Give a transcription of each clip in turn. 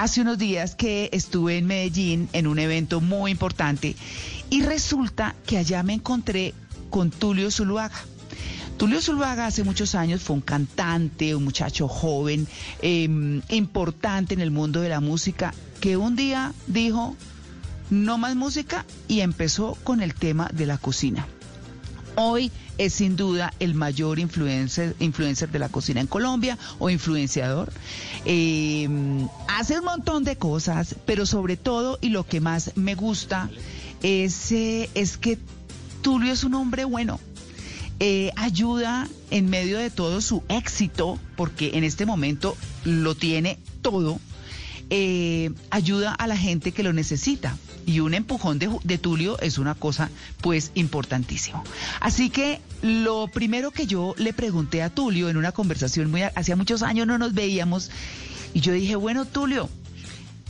hace unos días que estuve en Medellín en un evento muy importante y resulta que allá me encontré con Tulio Zuluaga. Tulio Zuluaga hace muchos años fue un cantante, un muchacho joven, em, importante en el mundo de la música, que un día dijo, no más música, y empezó con el tema de la cocina. Hoy es sin duda el mayor influencer, de la cocina en Colombia o influenciador. Em, hace un montón de cosas, pero sobre todo y lo que más me gusta es, eh, es que Tulio es un hombre bueno. Eh, ayuda en medio de todo su éxito, porque en este momento lo tiene todo, eh, ayuda a la gente que lo necesita. Y un empujón de, de, Tulio es una cosa pues importantísimo. Así que lo primero que yo le pregunté a Tulio en una conversación muy hacía muchos años no nos veíamos y yo dije, bueno Tulio,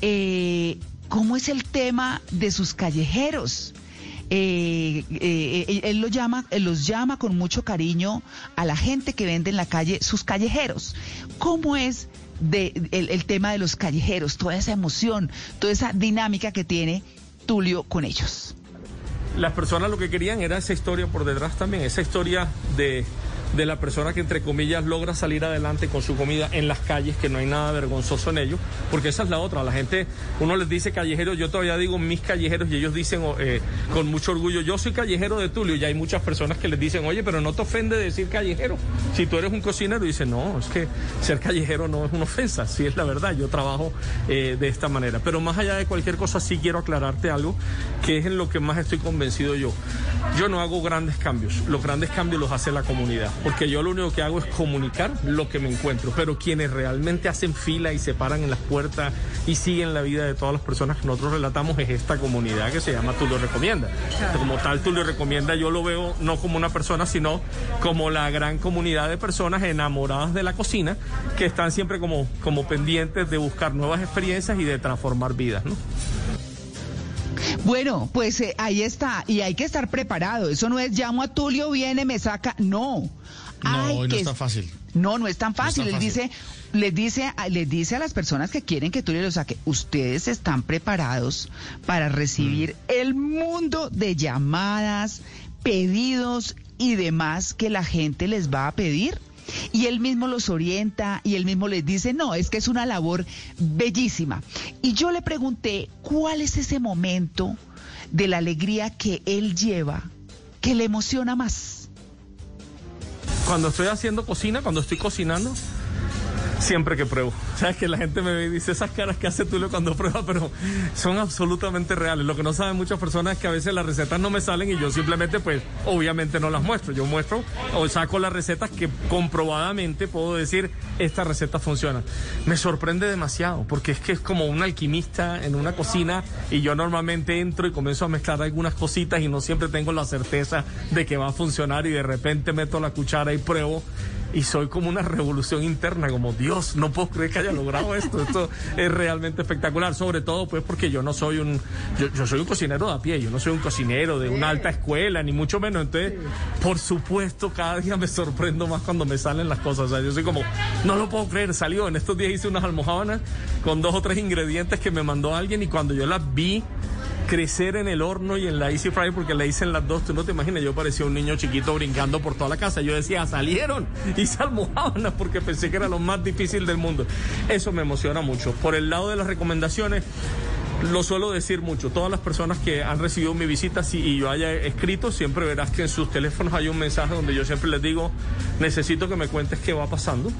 eh, ¿cómo es el tema de sus callejeros? Eh, eh, él lo llama, él los llama con mucho cariño a la gente que vende en la calle sus callejeros. ¿Cómo es de, el tema de los callejeros, toda esa emoción, toda esa dinámica que tiene Tulio con ellos? Las personas lo que querían era esa historia por detrás también, esa historia de de la persona que entre comillas logra salir adelante con su comida en las calles, que no hay nada vergonzoso en ello, porque esa es la otra, la gente, uno les dice callejeros, yo todavía digo mis callejeros y ellos dicen eh, con mucho orgullo, yo soy callejero de Tulio y hay muchas personas que les dicen, oye, pero no te ofende decir callejero, si tú eres un cocinero y dicen, no, es que ser callejero no es una ofensa, sí es la verdad, yo trabajo eh, de esta manera, pero más allá de cualquier cosa sí quiero aclararte algo que es en lo que más estoy convencido yo, yo no hago grandes cambios, los grandes cambios los hace la comunidad porque yo lo único que hago es comunicar lo que me encuentro, pero quienes realmente hacen fila y se paran en las puertas y siguen la vida de todas las personas que nosotros relatamos es esta comunidad que se llama Tú lo recomienda. Como tal, Tú lo recomienda, yo lo veo no como una persona, sino como la gran comunidad de personas enamoradas de la cocina que están siempre como, como pendientes de buscar nuevas experiencias y de transformar vidas. ¿no? Bueno, pues eh, ahí está, y hay que estar preparado. Eso no es llamo a Tulio, viene, me saca. No. No, Hay hoy no que- es tan fácil. No, no es tan fácil. Él dice, les dice, les dice a las personas que quieren que Tulio lo saque, ustedes están preparados para recibir el mundo de llamadas, pedidos y demás que la gente les va a pedir. Y él mismo los orienta y él mismo les dice, no, es que es una labor bellísima. Y yo le pregunté, ¿cuál es ese momento de la alegría que él lleva que le emociona más? Cuando estoy haciendo cocina, cuando estoy cocinando, siempre que pruebo. Sabes que la gente me dice esas caras que hace Tulio cuando prueba, pero son absolutamente reales. Lo que no saben muchas personas es que a veces las recetas no me salen y yo simplemente, pues, obviamente no las muestro. Yo muestro o saco las recetas que comprobadamente puedo decir, esta receta funciona. Me sorprende demasiado porque es que es como un alquimista en una cocina y yo normalmente entro y comienzo a mezclar algunas cositas y no siempre tengo la certeza de que va a funcionar y de repente meto la cuchara y pruebo y soy como una revolución interna, como Dios, no puedo creer que haya logrado esto, esto es realmente espectacular, sobre todo pues porque yo no soy un, yo, soy un cocinero de a pie, yo no soy un cocinero de una alta escuela, ni mucho menos, entonces, por supuesto, cada día me sorprendo más cuando me salen las cosas, o sea, yo soy como, no lo puedo creer, salió, en estos días hice unas almohábanas con dos o tres ingredientes que me mandó alguien y cuando yo las vi, crecer en el horno y en la Easy Fry porque la hice en las dos. Tú no te imaginas, yo parecía un niño chiquito brincando por toda la casa. Yo decía, salieron. Hice almohábanas porque pensé que era lo más difícil del mundo. Eso me emociona mucho. Por el lado de las recomendaciones, lo suelo decir mucho. Todas las personas que han recibido mi visita si, y yo haya escrito, siempre verás que en sus teléfonos hay un mensaje donde yo siempre les digo, necesito que me cuentes qué va pasando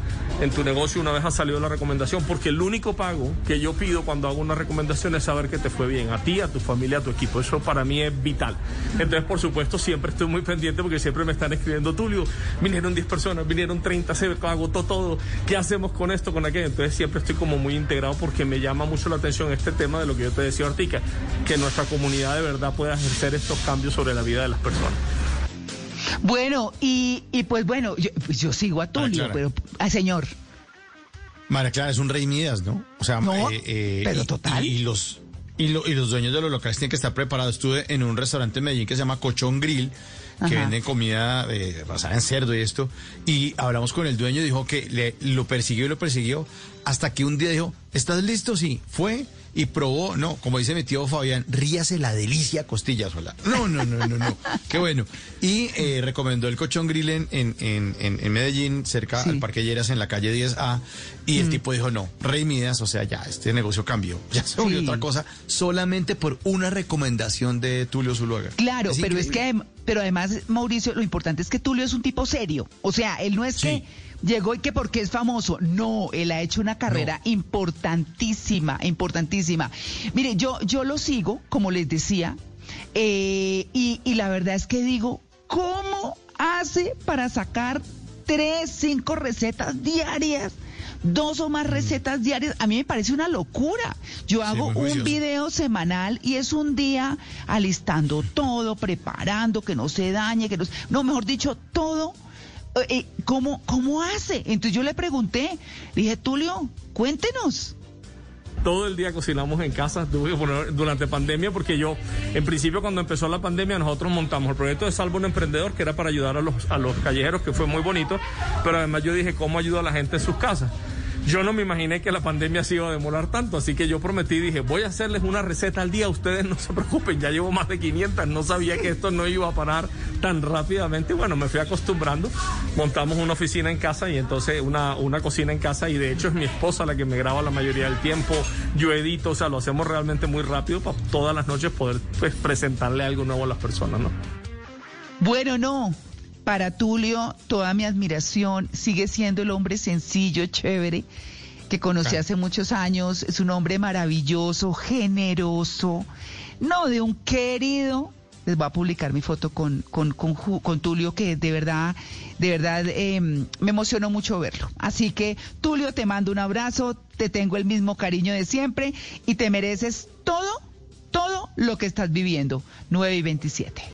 en tu negocio una vez ha salido la recomendación, porque el único pago que yo pido cuando hago una recomendación es saber que te fue bien, a ti, a tu familia, a tu equipo. Eso para mí es vital. Entonces, por supuesto, siempre estoy muy pendiente porque siempre me están escribiendo, Tulio, vinieron 10 personas, vinieron 30, se agotó todo, ¿qué hacemos con esto, con aquello? Entonces, siempre estoy como muy integrado porque me llama mucho la atención este tema de lo que yo te decía, Ortica, que nuestra comunidad de verdad pueda ejercer estos cambios sobre la vida de las personas. Bueno, y, y pues bueno, yo, pues yo sigo a Tulio, pero al señor. María Clara es un rey Midas, ¿no? O sea, No, eh, eh, pero y- total. Y, los y, lo- y los dueños de los locales tienen que estar preparados. Estuve en un restaurante en Medellín que se llama Cochón Grill, que Ajá. venden comida eh, basada en cerdo y esto. Y hablamos con el dueño, dijo que le, lo persiguió y lo persiguió hasta que un día dijo, ¿estás listo? Sí, fue y probó, no, como dice mi tío Fabián, ríase la delicia costilla sola. No, no, no, no, no, qué bueno. Y eh, recomendó el cochón grill en, en, en, en Medellín, cerca Sí. al Parque Lleras, en la calle 10A, y el tipo dijo, no, Rey Midas, o sea, ya, este negocio cambió, ya se volvió Sí. otra cosa, solamente por una recomendación de Tulio Zuluaga. Claro, pero es que pero además Mauricio, lo importante es que Tulio es un tipo serio. O sea, él no es Sí. que llegó y que porque es famoso. No, él ha hecho una carrera importantísima, importantísima. Mire, yo yo lo sigo, como les decía, eh, y, y la verdad es que digo, ¿cómo hace para sacar tres, cinco recetas diarias? Dos o más recetas diarias, a mí me parece una locura. Yo hago un video semanal y es un día alistando todo, preparando, que no se dañe, que no, se- no mejor dicho, todo. Eh, eh, ¿cómo, ¿Cómo hace? Entonces yo le pregunté, dije, Tulio, cuéntenos. Todo el día cocinamos en casa durante pandemia porque yo, en principio cuando empezó la pandemia, nosotros montamos el proyecto de Salvo un Emprendedor que era para ayudar a los, a los callejeros, que fue muy bonito, pero además yo dije, ¿cómo ayudo a la gente en sus casas? Yo no me imaginé que la pandemia se iba a demorar tanto, así que yo prometí, dije, voy a hacerles una receta al día, ustedes no se preocupen, ya llevo más de 500, no sabía que esto no iba a parar tan rápidamente, bueno, me fui acostumbrando, montamos una oficina en casa y entonces una, una cocina en casa y de hecho es mi esposa la que me graba la mayoría del tiempo, yo edito, o sea, lo hacemos realmente muy rápido para todas las noches poder pues, presentarle algo nuevo a las personas, ¿no? Bueno, no. Para Tulio, toda mi admiración. Sigue siendo el hombre sencillo, chévere, que conocí hace muchos años. Es un hombre maravilloso, generoso. No, de un querido. Les voy a publicar mi foto con, con, con, Tulio, que de verdad, de verdad eh, me emocionó mucho verlo. Así que, Tulio, te mando un abrazo, te tengo el mismo cariño de siempre y te mereces todo, todo lo que estás viviendo. 9 y 27.